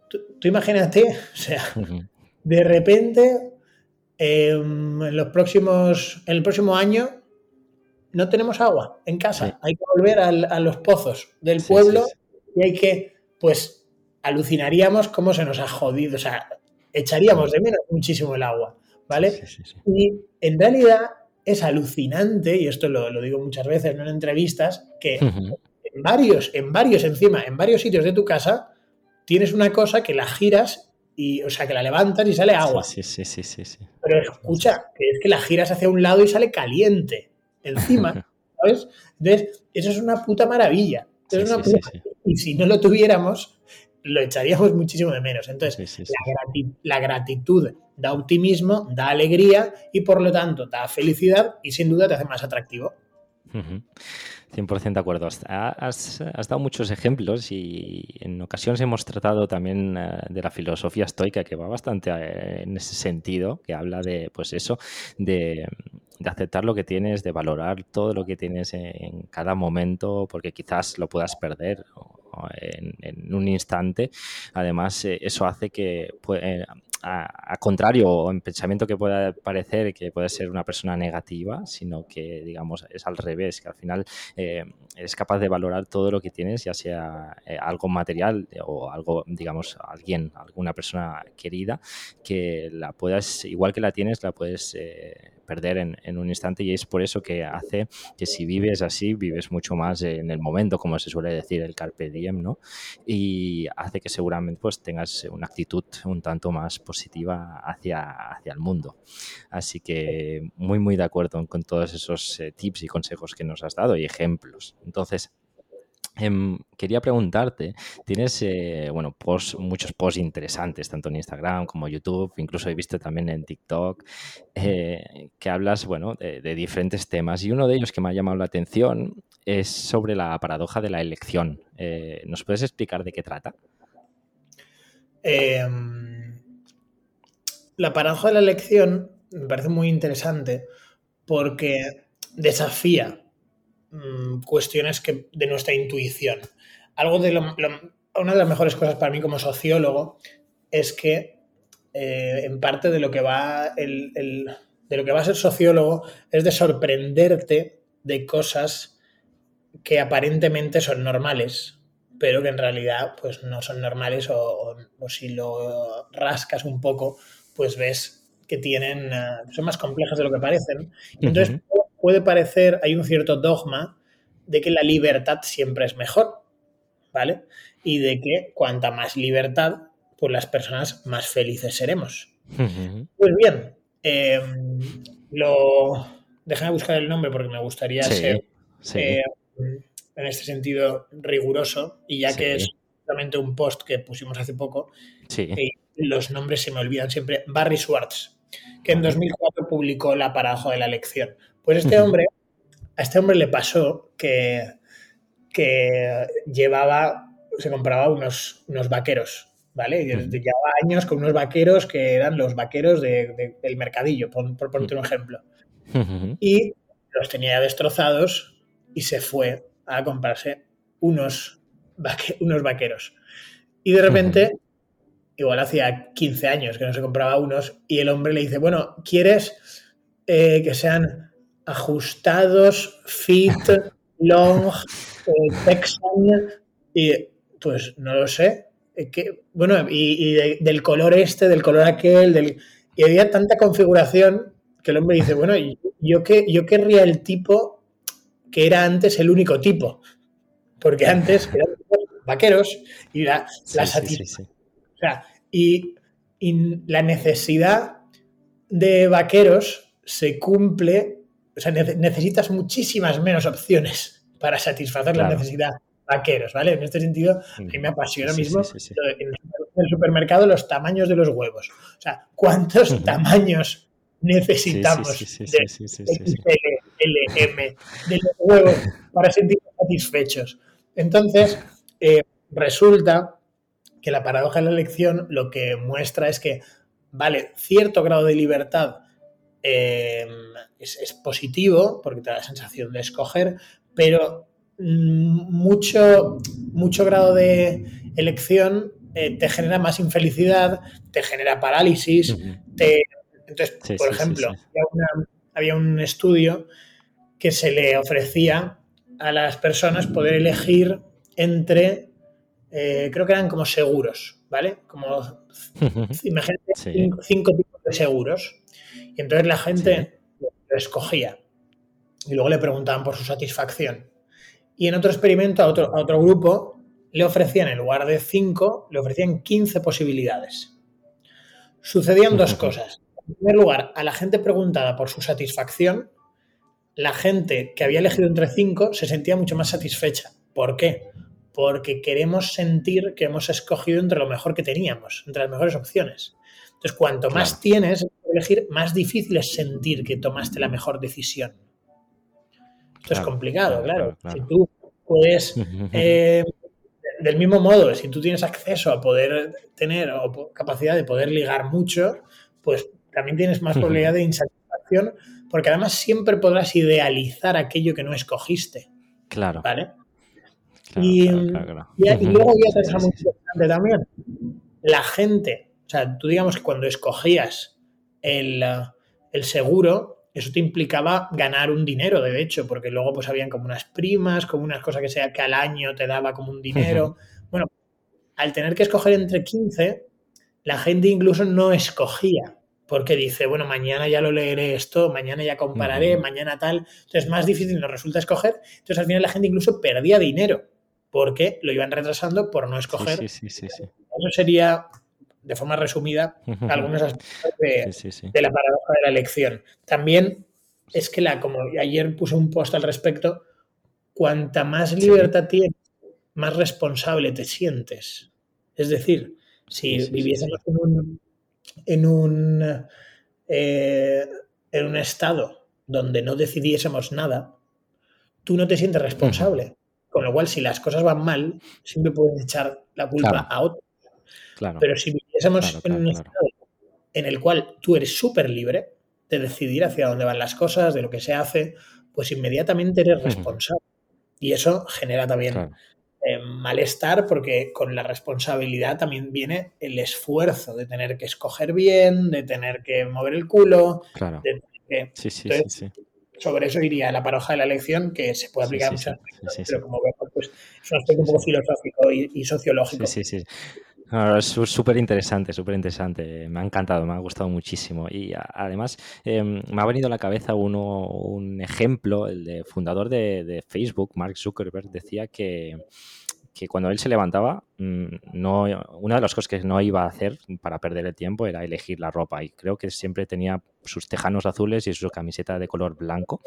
Tú, imagínate, o sea, de repente em, en los próximos. En el próximo año no tenemos agua en casa, hay que volver a los pozos del pueblo y hay que, pues, alucinaríamos cómo se nos ha jodido. O sea, echaríamos de menos muchísimo el agua, ¿vale? y en realidad es alucinante, y esto lo, digo muchas veces ¿no? en entrevistas, que en varios, en varios encima, en varios sitios de tu casa, tienes una cosa que la giras y, o sea, que la levantas y sale agua. Sí, sí, sí, sí, sí. Pero escucha, que es que la giras hacia un lado y sale caliente encima, ¿sabes? Entonces, eso es una puta maravilla. Y si no lo tuviéramos, lo echaríamos muchísimo de menos. Entonces, la, gratitud da optimismo, da alegría y por lo tanto da felicidad y sin duda te hace más atractivo. 100% de acuerdo. Has, dado muchos ejemplos y en ocasiones hemos tratado también eh, de la filosofía estoica que va bastante eh, en ese sentido, que habla de, pues eso, de, aceptar lo que tienes, de valorar todo lo que tienes en, cada momento, porque quizás lo puedas perder en, un instante. Además, eh, eso hace que a, contrario o en pensamiento que pueda parecer que puede ser una persona negativa, sino que, digamos, es al revés, que al final eh, eres capaz de valorar todo lo que tienes, ya sea eh, algo material o algo, digamos, alguien, alguna persona querida, que la puedas, igual que la tienes, la puedes eh, perder en, un instante y es por eso que hace que si vives así, vives mucho más en el momento, como se suele decir el carpe diem, ¿no? Y hace que seguramente pues tengas una actitud un tanto más positiva hacia, hacia el mundo. Así que muy, muy de acuerdo con todos esos eh, tips y consejos que nos has dado y ejemplos. Entonces, Em, quería preguntarte, tienes eh, bueno, muchos posts interesantes, tanto en Instagram como YouTube, incluso he visto también en TikTok, eh, que hablas bueno, de, diferentes temas. Y uno de ellos que me ha llamado la atención es sobre la paradoja de la elección. ¿Nos puedes explicar de qué trata? La paradoja de la elección me parece muy interesante porque desafía Mm, cuestiones que, de nuestra intuición. Algo de una de las mejores cosas para mí como sociólogo es que eh, en parte de lo que va de lo que va a ser sociólogo es de sorprenderte de cosas que aparentemente son normales, pero que en realidad pues no son normales o, si lo rascas un poco, pues ves que tienen, eh, son más complejas de lo que parecen. Entonces, puede parecer, hay un cierto dogma de que la libertad siempre es mejor, ¿vale? Y de que cuanta más libertad, pues las personas más felices seremos. Pues bien, em, lo... Déjame buscar el nombre porque me gustaría ser eh, en este sentido riguroso y ya que es justamente un post que pusimos hace poco, eh, los nombres se me olvidan siempre, Barry Schwartz, que en 2004 publicó La paradoja de la elección. Pues este hombre, a este hombre le pasó que, que llevaba, se compraba unos, unos vaqueros, ¿vale? Llevaba años con unos vaqueros que eran los vaqueros de, del mercadillo, por, por ponerte un ejemplo. Y los tenía destrozados y se fue a comprarse unos, unos vaqueros. Y de repente, igual hacía 15 años que no se compraba unos, y el hombre le dice, bueno, ¿quieres eh, que sean ajustados, fit, long, eh, texan, y pues no lo sé. Eh, que, bueno, y, del color este, del color aquel, del, y había tanta configuración que el hombre dice, bueno, yo, que, yo querría el tipo que era antes el único tipo, porque antes eran vaqueros y la, o sea, y, la necesidad de vaqueros se cumple o sea, necesitas muchísimas menos opciones para satisfacer la necesidad vaqueros, ¿vale? En este sentido, a mí me apasiona mismo en el supermercado los tamaños de los huevos. O sea, ¿cuántos tamaños necesitamos de LM de los huevos para sentirnos satisfechos? Entonces, eh, resulta que la paradoja de la elección lo que muestra es que, vale, cierto grado de libertad Em, es, positivo porque te da la sensación de escoger, pero mm, mucho, mucho grado de elección eh, te genera más infelicidad, te genera parálisis. entonces, por ejemplo, Había, un estudio que se le ofrecía a las personas poder elegir entre, eh, creo que eran como seguros, ¿vale? Como, imagínate cinco, tipos de seguros. Y entonces la gente lo escogía. Y luego le preguntaban por su satisfacción. Y en otro experimento, a otro, a otro grupo, le ofrecían, en lugar de cinco, le ofrecían 15 posibilidades. Sucedían dos cosas. En primer lugar, a la gente preguntada por su satisfacción, la gente que había elegido entre cinco se sentía mucho más satisfecha. ¿Por qué? Porque queremos sentir que hemos escogido entre lo mejor que teníamos, entre las mejores opciones. Entonces, cuanto más tienes elegir, más difícil es sentir que tomaste la mejor decisión. Esto es complicado, claro. Si tú puedes, eh, del mismo modo, si tú tienes acceso a poder tener o capacidad de poder ligar mucho, pues también tienes más probabilidad de insatisfacción, porque además siempre podrás idealizar aquello que no escogiste. Claro. ¿Vale? Y, luego ya te muy importante también. La gente, o sea, tú digamos que cuando escogías el, el seguro, eso te implicaba ganar un dinero, de hecho, porque luego pues habían como unas primas, como unas cosas que sea que al año te daba como un dinero. Bueno, al tener que escoger entre 15, la gente incluso no escogía porque dice, bueno, mañana ya lo leeré esto, mañana ya compararé, mañana tal. Entonces, más difícil nos resulta escoger. Entonces, al final la gente incluso perdía dinero porque lo iban retrasando por no escoger. Sí, sí, sí, Eso sería, de forma resumida, algunos aspectos de, la paradoja de la elección. También es que, la, como ayer puse un post al respecto, cuanta más libertad tienes, más responsable te sientes. Es decir, si viviésemos en un en un, eh, en un estado donde no decidiésemos nada, tú no te sientes responsable. Con lo cual, si las cosas van mal, siempre puedes echar la culpa a otro. Pero si viviésemos en un estado en el cual tú eres súper libre de decidir hacia dónde van las cosas, de lo que se hace, pues inmediatamente eres responsable. Y eso genera también eh, malestar porque con la responsabilidad también viene el esfuerzo de tener que escoger bien, de tener que mover el culo. Claro. sí, sí, sí, Sobre eso iría la paroja de la elección, que se puede aplicar a muchas pero como vemos, pues es un aspecto un poco filosófico y, sociológico. Sí, sí, sí. es súper interesante, súper interesante. Me ha encantado, me ha gustado muchísimo. Y además em, me ha venido a la cabeza uno, un ejemplo, el de fundador de Facebook, Mark Zuckerberg, decía que, que cuando él se levantaba, mm, no, una de las cosas que no iba a hacer para perder el tiempo era elegir la ropa. Y creo que siempre tenía sus tejanos azules y su camiseta de color blanco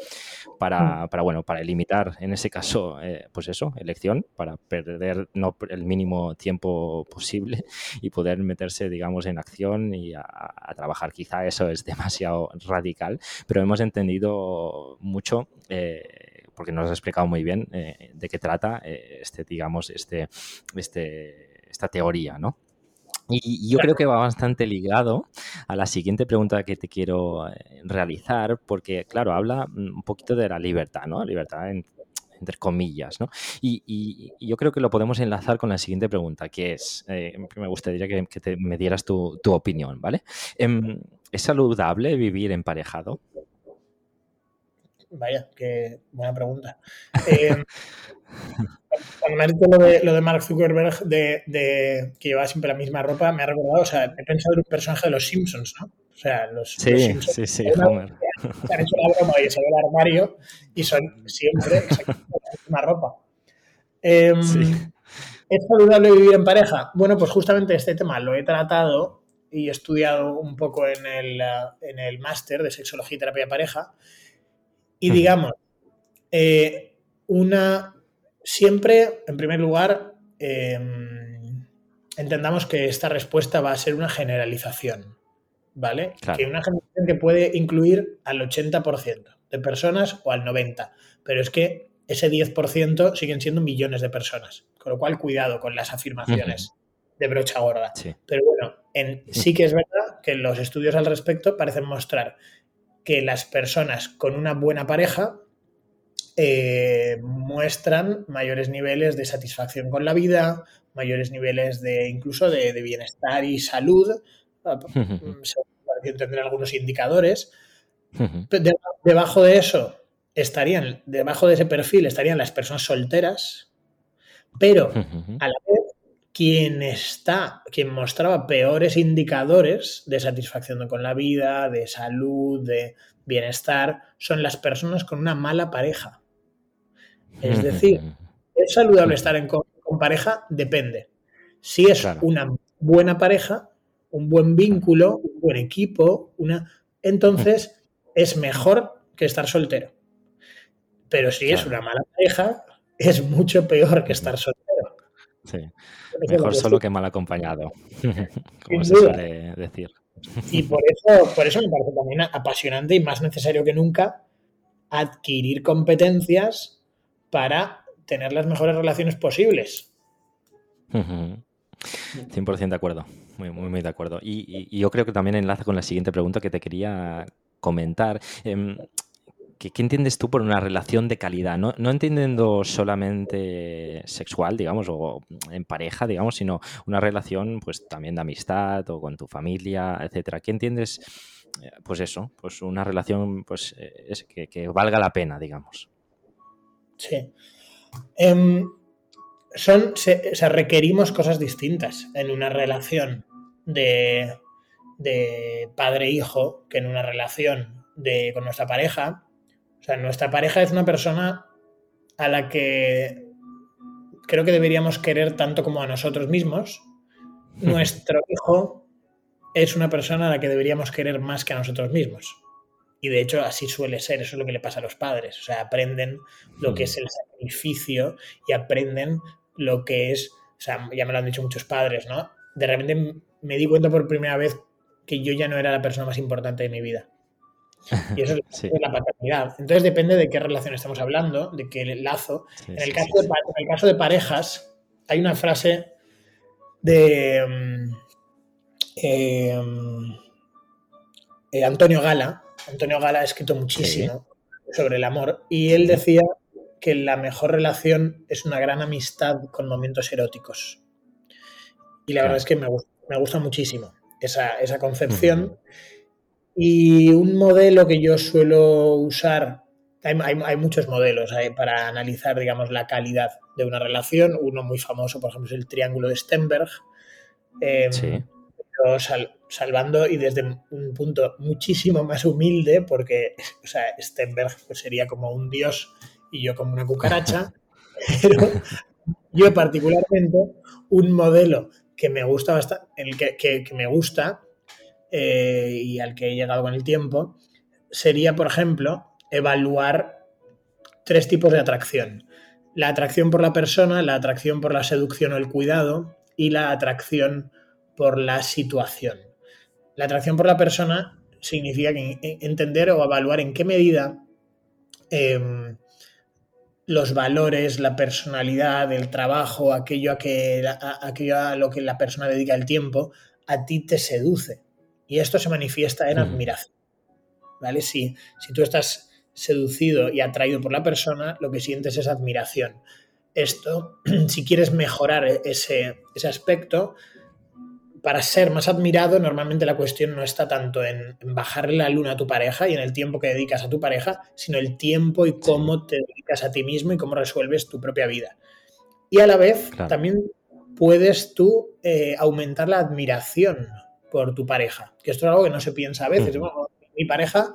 para, mm. para bueno, para limitar, en ese caso, eh, pues eso, elección, para perder no el mínimo tiempo posible y poder meterse, digamos, en acción y a, trabajar. Quizá eso es demasiado radical, pero hemos entendido mucho. Eh, porque nos has explicado muy bien eh, de qué trata eh, este, digamos, este, este, esta teoría, ¿no? Y yo creo que va bastante ligado a la siguiente pregunta que te quiero eh, realizar, porque, claro, habla mm, un poquito de la libertad, ¿no? Libertad entre comillas, ¿no? Y, yo creo que lo podemos enlazar con la siguiente pregunta, que es, me gustaría que, que me dieras tu, tu opinión, ¿vale? Em, ¿Es saludable vivir emparejado? Vaya, qué buena pregunta. Eh, cuando me has dicho lo de, lo de Mark Zuckerberg de, de, que llevaba siempre la misma ropa, me ha recordado, o sea, he pensado en un personaje de los Simpsons, ¿no? O sea, los, sí, Simpsons. Sí, sí, Homer. han hecho la broma y se ve el armario y son siempre exactamente la misma ropa. Eh, ¿Es saludable vivir en pareja? Bueno, pues justamente este tema lo he tratado y he estudiado un poco en el, en el máster de sexología y terapia de pareja. Y digamos, eh, una, siempre, en primer lugar, em, entendamos que esta respuesta va a ser una generalización, ¿vale? Que una generalización que puede incluir al 80% de personas o al 90%, pero es que ese 10% siguen siendo millones de personas, con lo cual cuidado con las afirmaciones de brocha gorda. Pero bueno, en, sí que es verdad que los estudios al respecto parecen mostrar que las personas con una buena pareja eh, muestran mayores niveles de satisfacción con la vida, mayores niveles de incluso de, bienestar y salud, ah, se tener algunos indicadores. debajo de eso estarían, debajo de ese perfil estarían las personas solteras, pero a la vez quien está, quien mostraba peores indicadores de satisfacción con la vida, de salud, de bienestar, son las personas con una mala pareja. Es decir, ¿es saludable estar en, con, pareja? Depende. Si es una buena pareja, un buen vínculo, un buen equipo, una, entonces es mejor que estar soltero. Pero si es una mala pareja, es mucho peor que estar soltero. Sí. Mejor solo que mal acompañado, como se suele decir. Y por eso, por eso me parece también apasionante y más necesario que nunca adquirir competencias para tener las mejores relaciones posibles. 100% de acuerdo, muy, muy, muy de acuerdo. Y, yo creo que también enlaza con la siguiente pregunta que te quería comentar. Em, ¿Qué, entiendes tú por una relación de calidad? No, no, entendiendo solamente sexual, digamos, o en pareja, digamos, sino una relación pues también de amistad o con tu familia, etcétera. ¿Qué entiendes? Eh, pues eso, pues una relación pues es que, valga la pena, digamos. Sí. Em, son, o sea, requerimos cosas distintas en una relación de, de padre-hijo que en una relación de, con nuestra pareja o sea, nuestra pareja es una persona a la que creo que deberíamos querer tanto como a nosotros mismos. Nuestro hijo es una persona a la que deberíamos querer más que a nosotros mismos. Y de hecho así suele ser, eso es lo que le pasa a los padres. O sea, aprenden lo que es el sacrificio y aprenden lo que es, o sea, ya me lo han dicho muchos padres, ¿no? De repente me di cuenta por primera vez que yo ya no era la persona más importante de mi vida. Y eso es la paternidad. Entonces depende de qué relación estamos hablando, de qué lazo. en, el caso de, en el caso de parejas, hay una frase de mm, eh, Antonio Gala. Antonio Gala ha escrito muchísimo sobre el amor y él decía que la mejor relación es una gran amistad con momentos eróticos. Y la verdad es que me, me gusta muchísimo esa, esa concepción. Y un modelo que yo suelo usar, hay, muchos modelos eh, para analizar, digamos, la calidad de una relación. Uno muy famoso, por ejemplo, es el triángulo de Stenberg. Em, sí. salvando y desde un punto muchísimo más humilde, porque o sea, Stenberg pues, sería como un dios y yo como una cucaracha. pero yo particularmente, un modelo que me gusta bastante, el que, que me gusta eh, y al que he llegado con el tiempo, sería, por ejemplo, evaluar tres tipos de atracción. La atracción por la persona, la atracción por la seducción o el cuidado y la atracción por la situación. La atracción por la persona significa entender o evaluar en qué medida em, los valores, la personalidad, el trabajo, aquello a, que, aquello a lo que la persona dedica el tiempo, a ti te seduce. Y esto se manifiesta en admiración. ¿Vale? Si, si tú estás seducido y atraído por la persona, lo que sientes es admiración. Esto, si quieres mejorar e-, ese, ese aspecto, para ser más admirado, normalmente la cuestión no está tanto en, bajarle la luna a tu pareja y en el tiempo que dedicas a tu pareja, sino el tiempo y cómo te dedicas a ti mismo y cómo resuelves tu propia vida. Y a la vez, también puedes tú eh, aumentar la admiración por tu pareja. Que esto es algo que no se piensa a veces. mi pareja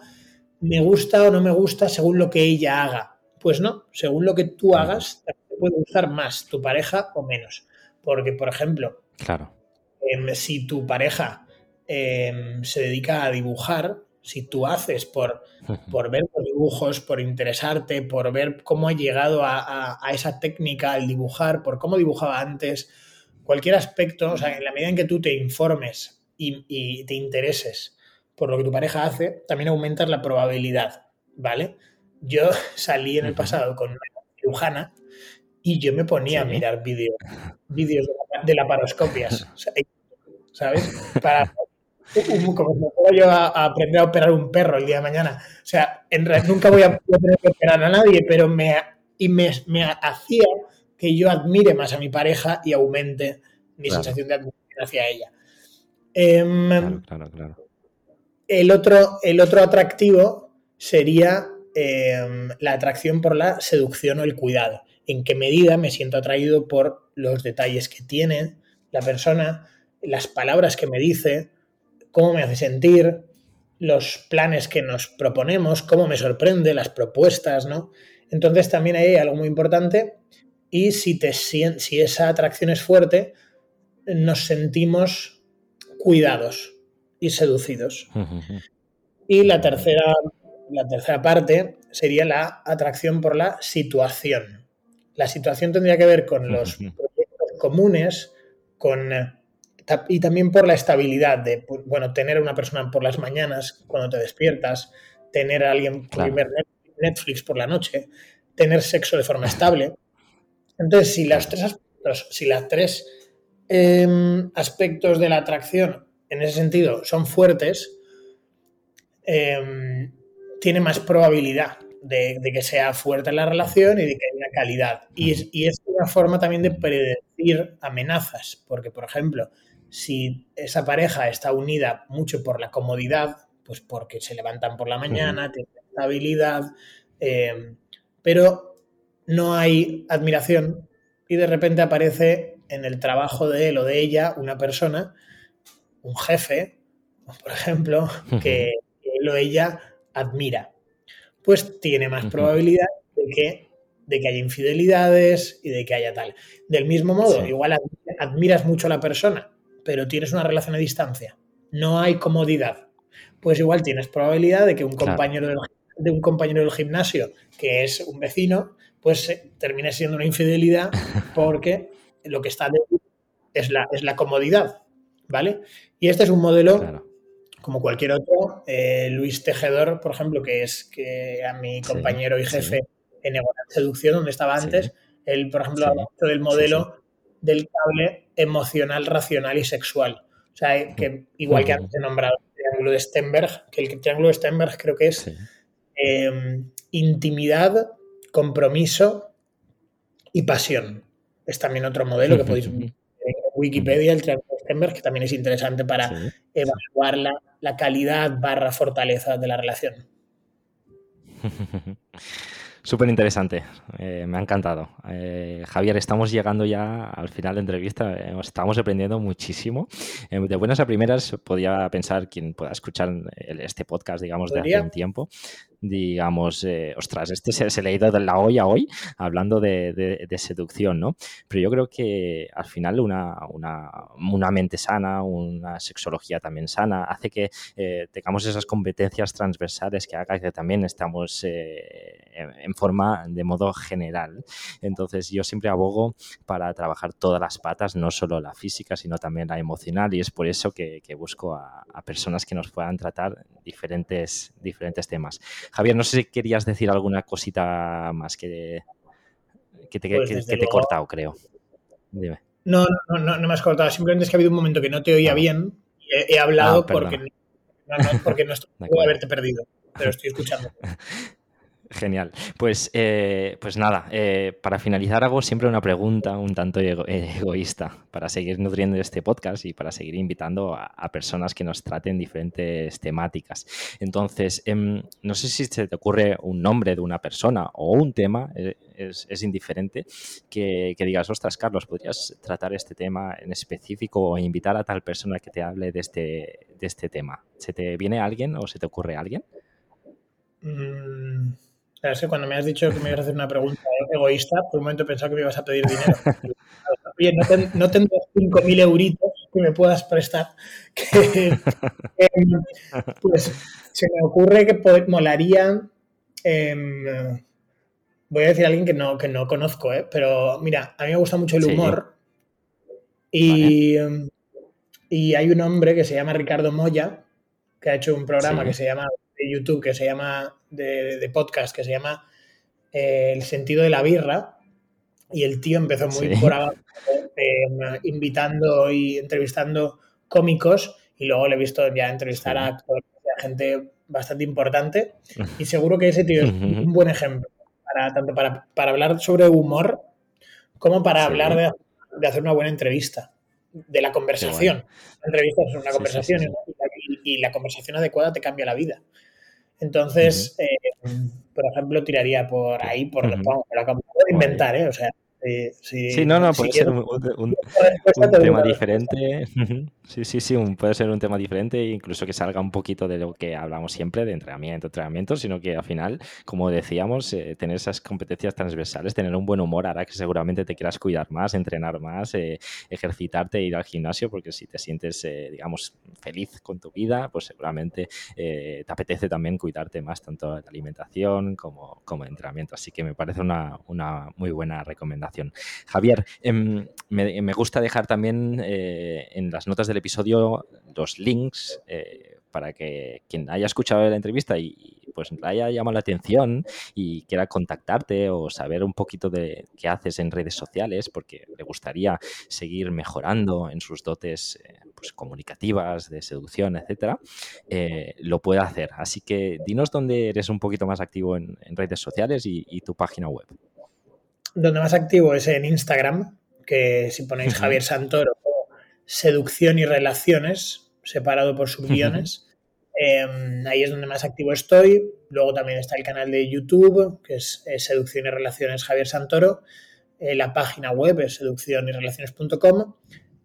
me gusta o no me gusta según lo que ella haga. Pues no, según lo que tú hagas, te puede gustar más tu pareja o menos. Porque, por ejemplo, claro. Em, si tu pareja em, se dedica a dibujar, si tú haces por, por ver los dibujos, por interesarte, por ver cómo ha llegado a, a, esa técnica al dibujar, por cómo dibujaba antes, cualquier aspecto, o sea, en la medida en que tú te informes y, te intereses por lo que tu pareja hace, también aumentas la probabilidad, ¿vale? Yo salí en el pasado con una cirujana y yo me ponía a mirar vídeos vídeos de, laparoscopias, ¿sabes? Para como si me yo a, aprender a operar un perro el día de mañana. O sea, en realidad nunca voy a, tener que operar a nadie, pero me, y me, me, hacía que yo admire más a mi pareja y aumente mi sensación de admiración hacia ella. Em, el, otro, el otro atractivo sería em, la atracción por la seducción o el cuidado. En qué medida me siento atraído por los detalles que tiene, la persona, las palabras que me dice, cómo me hace sentir, los planes que nos proponemos, cómo me sorprende, las propuestas, ¿no? Entonces también hay algo muy importante y si, te, si esa atracción es fuerte, nos sentimos cuidados y seducidos. Y la tercera, la tercera parte sería la atracción por la situación. La situación tendría que ver con los proyectos comunes, con y también por la estabilidad de, bueno, tener a una persona por las mañanas cuando te despiertas, tener a alguien ver Netflix por la noche, tener sexo de forma estable. Entonces, si las tres si las tres em, aspectos de la atracción en ese sentido son fuertes, em, tiene más probabilidad de, que sea fuerte la relación y de que haya calidad. Y es, y es una forma también de predecir amenazas, porque, por ejemplo, si esa pareja está unida mucho por la comodidad, pues porque se levantan por la mañana, tienen estabilidad, em, pero no hay admiración y de repente aparece en el trabajo de él o de ella una persona, un jefe, por ejemplo, que él o ella admira, pues tiene más probabilidad de que, de que haya infidelidades y de que haya tal. Del mismo modo, igual admiras mucho a la persona pero tienes una relación a distancia, no hay comodidad, pues igual tienes probabilidad de que un compañero del, de un compañero del gimnasio, que es un vecino, pues eh, termine siendo una infidelidad porque lo que está de es la, es la comodidad, ¿vale? Y este es un modelo como cualquier otro. Eh, Luis Tejedor, por ejemplo, que es que a mi compañero y jefe en Seducción, donde estaba antes, él, por ejemplo, habla del modelo del cable emocional, racional y sexual. O sea, que igual que antes he nombrado el triángulo de Stenberg, que el triángulo de Stenberg creo que es em, intimidad, compromiso y pasión. Es también otro modelo que podéis ver en Wikipedia, el triángulo de Stenberg, que también es interesante para evaluar la, la calidad barra fortaleza de la relación. Súper interesante, eh, me ha encantado. Eh, Javier, estamos llegando ya al final de entrevista, eh, estamos aprendiendo muchísimo. de buenas a primeras, podía pensar quien pueda escuchar este podcast, digamos, de hace un tiempo, digamos, eh, ostras, este se, le ha ido de la olla hoy hablando de, seducción, ¿no? Pero yo creo que al final una, una, mente sana, una sexología también sana, hace que eh, tengamos esas competencias transversales que haga que también estamos eh, en forma de modo general. Entonces yo siempre abogo para trabajar todas las patas, no solo la física, sino también la emocional y es por eso que, busco a, a, personas que nos puedan tratar diferentes, diferentes temas. Javier, no sé si querías decir alguna cosita más que, que te, pues he cortado, creo. Dime. No, no, no, no, me has cortado. Simplemente es que ha habido un momento que no te oía ah. bien. He, he hablado ah, porque, no, porque no estoy haberte perdido, pero estoy escuchando. Genial. Pues, eh, pues nada, eh, para finalizar hago siempre una pregunta un tanto egoísta para seguir nutriendo este podcast y para seguir invitando a, personas que nos traten diferentes temáticas. Entonces, em, no sé si se te ocurre un nombre de una persona o un tema, eh, es, indiferente, que, digas, ostras, Carlos, ¿podrías tratar este tema en específico o invitar a tal persona que te hable de este, de este tema? ¿Se te viene alguien o se te ocurre alguien? Mm, cuando me has dicho que me ibas a hacer una pregunta egoísta, por un momento he pensado que me ibas a pedir dinero. Oye, no, no tendrás 5.000 euritos que me puedas prestar. pues se me ocurre que molaría. Em, voy a decir a alguien que no, que no conozco, ¿eh? pero mira, a mí me gusta mucho el humor. Y, em, y hay un hombre que se llama Ricardo Moya, que ha hecho un programa que se llama de YouTube que se llama, de, podcast, que se llama eh, El sentido de la birra. Y el tío empezó muy por abajo, eh, invitando y entrevistando cómicos. Y luego le he visto ya entrevistar a gente bastante importante. Y seguro que ese tío es un buen ejemplo, para, tanto para, hablar sobre humor como para hablar de, hacer una buena entrevista, de la conversación. La entrevista es una conversación y, la conversación adecuada te cambia la vida. Entonces, eh, por ejemplo, tiraría por ahí, por lo acabo de inventar, ¿eh? O sea, Sí, no, no, puede ser un, tema diferente. Sí, sí, sí, puede ser un tema diferente, incluso que salga un poquito de lo que hablamos siempre, de entrenamiento, entrenamiento, sino que al final, como decíamos, eh, tener esas competencias transversales, tener un buen humor hará que seguramente te quieras cuidar más, entrenar más, eh, ejercitarte, ir al gimnasio, porque si te sientes, eh, digamos, feliz con tu vida, pues seguramente te apetece también cuidarte más, tanto de alimentación como, como entrenamiento. Así que me parece una, una muy buena recomendación. Javier, em, me, gusta dejar también en las notas del episodio los links eh, para que quien haya escuchado la entrevista y, pues le haya llamado la atención y quiera contactarte o saber un poquito de qué haces en redes sociales, porque le gustaría seguir mejorando en sus dotes eh, pues, comunicativas, de seducción, etcétera, eh, lo puede hacer. Así que dinos dónde eres un poquito más activo en, redes sociales y, y, tu página web. Donde más activo es en Instagram, que si ponéis Javier Santoro seducción y relaciones, separado por subguiones. Em, ahí es donde más activo estoy. Luego también está el canal de YouTube, que es, Seducción y Relaciones Javier Santoro. Eh, la página web es seduccionyrelaciones.com.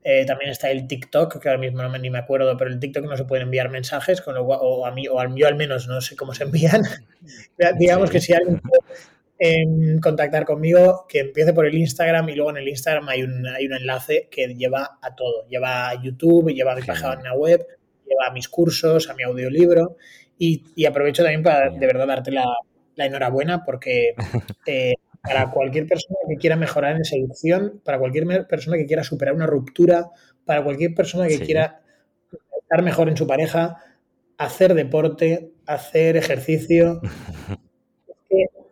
Eh, también está el TikTok, que ahora mismo no me, ni me acuerdo, pero el TikTok no se pueden enviar mensajes, con lo o a mí, o al mío al menos no sé cómo se envían. Digamos que si alguien en contactar conmigo, que empiece por el Instagram y luego en el Instagram hay un, hay un enlace que lleva a todo. Lleva a YouTube, lleva a mi página web, lleva a mis cursos, a mi audiolibro y, y aprovecho también para de verdad darte la, la enhorabuena porque eh, para cualquier persona que quiera mejorar en seducción, para cualquier persona que quiera superar una ruptura, para cualquier persona que quiera estar mejor en su pareja, hacer deporte, hacer ejercicio.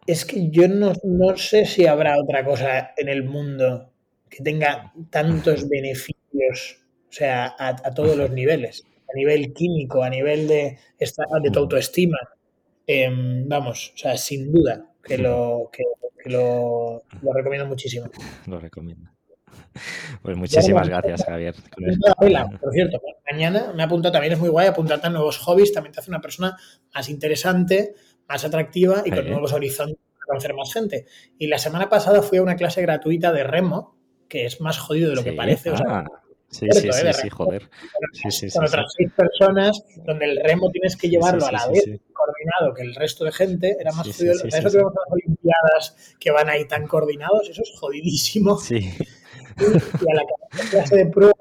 Es que yo no, sé si habrá otra cosa en el mundo que tenga tantos beneficios, o sea, a, todos los niveles, a nivel químico, a nivel de, de tu autoestima. Em, vamos, o sea, sin duda que lo, que, lo, recomiendo muchísimo. Lo recomiendo. Pues muchísimas gracias, Javier. por cierto, mañana me apunta también, es muy guay apuntarte a nuevos hobbies, también te hace una persona más interesante, más atractiva y con nuevos horizontes para conocer más gente. Y la semana pasada fui a una clase gratuita de remo, que es más jodido de lo que parece. Ah, sí, sí, sí, sí, joder. Con otras seis personas, donde el remo tienes que llevarlo a la vez coordinado que el resto de gente, era más jodido. eso que vemos las Olimpiadas que van ahí tan coordinados, eso es jodidísimo. Sí. Y a la clase de prueba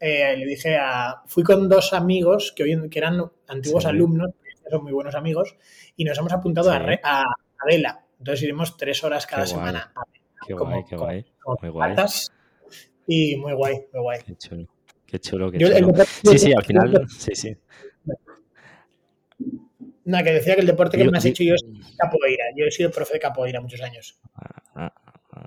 eh, le dije a. Fui con dos amigos que, hoy, que eran antiguos alumnos, que son muy buenos amigos, y nos hemos apuntado a, a, Vela. Entonces iremos tres horas cada semana a Qué guay, qué guay. muy guay. y muy guay, muy guay. Qué chulo. Qué chulo, qué chulo. sí, sí, al final, sí, sí. No, que decía que el deporte que me has hecho yo es capoeira. Yo he sido profe de capoeira muchos años.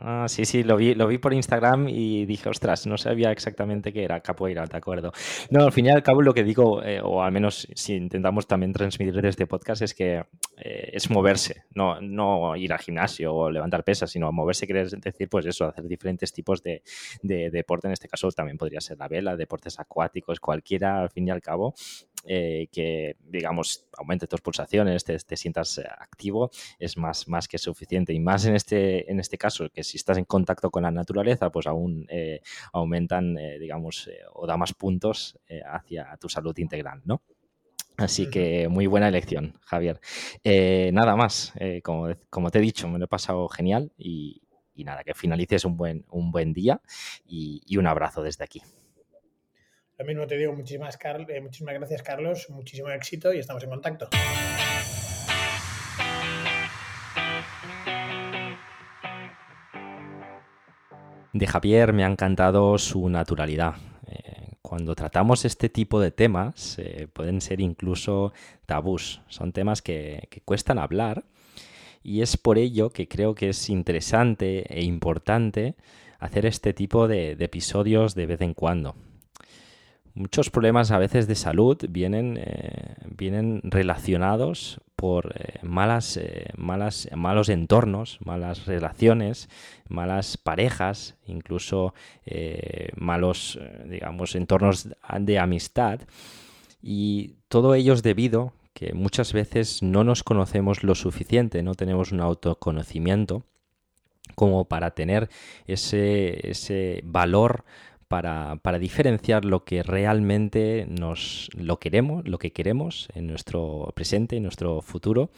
Ah, sí, sí, lo vi, lo vi por Instagram y dije, ostras, no sabía exactamente qué era capoeira, ¿de acuerdo? No, al fin y al cabo lo que digo, eh, o al menos si intentamos también transmitir desde este podcast, es que eh, es moverse, no, no ir al gimnasio o levantar pesas, sino moverse, quiere decir, pues eso, hacer diferentes tipos de, deporte, en este caso también podría ser la vela, deportes acuáticos, cualquiera, al fin y al cabo, eh, que, digamos, aumente tus pulsaciones, te, te, sientas activo, es más, más que suficiente. Y más en este, en este caso, que si estás en contacto con la naturaleza, pues aún eh, aumentan, eh, digamos, eh, o da más puntos hacia tu salud integral, ¿no? Así que muy buena elección, Javier. nada más, como, te he dicho, me lo he pasado genial y, nada, que finalices un buen, un buen día y, un abrazo desde aquí. Lo mismo te digo, muchísimas, muchísimas gracias, Carlos, muchísimo éxito y estamos en contacto. De Javier me ha encantado su naturalidad. Eh, cuando tratamos este tipo de temas, eh, pueden ser incluso tabús. Son temas que, cuestan hablar y es por ello que creo que es interesante e importante hacer este tipo de episodios de vez en cuando. Muchos problemas a veces de salud vienen, eh, vienen relacionados por eh, malas, eh, malas, malos entornos, malas relaciones, malas parejas, incluso malos, digamos, entornos de amistad. Y todo ello es debido que muchas veces no nos conocemos lo suficiente, no tenemos un autoconocimiento como para tener ese, ese valor para, diferenciar lo que realmente nos lo queremos, lo que queremos en nuestro presente, en nuestro futuro,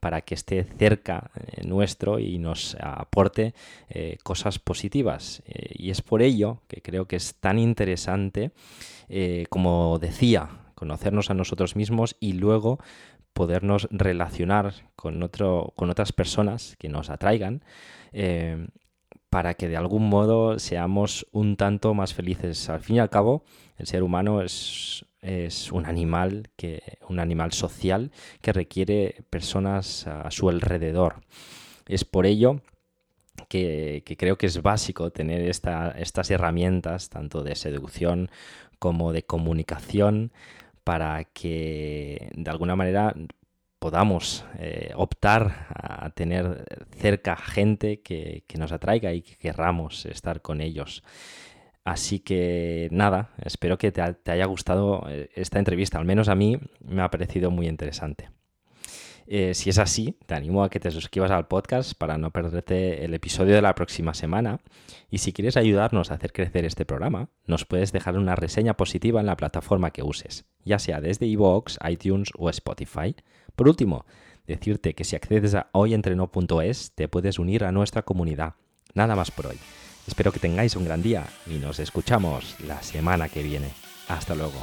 para que esté cerca eh, nuestro y nos aporte eh, cosas positivas. Eh, y es por ello que creo que es tan interesante, como decía, conocernos a nosotros mismos y luego podernos relacionar con, otro, con otras personas que nos atraigan para que de algún modo seamos un tanto más felices. Al fin y al cabo, el ser humano es, es un animal que un animal social que requiere personas a su alrededor. Es por ello que, creo que es básico tener estas herramientas, tanto de seducción como de comunicación, para que de alguna manera podamos eh, optar a tener cerca gente que, que, nos atraiga y que querramos estar con ellos. Así que nada, espero que te, haya gustado eh, esta entrevista, al menos a mí me ha parecido muy interesante. Eh, si es así, te animo a que te suscribas al podcast para no perderte el episodio de la próxima semana. Y si quieres ayudarnos a hacer crecer este programa, nos puedes dejar una reseña positiva en la plataforma que uses, ya sea desde iVoox, iTunes o Spotify. Por último, decirte que si accedes a hoyentreno.es te puedes unir a nuestra comunidad. Nada más por hoy. Espero que tengáis un gran día y nos escuchamos la semana que viene. Hasta luego.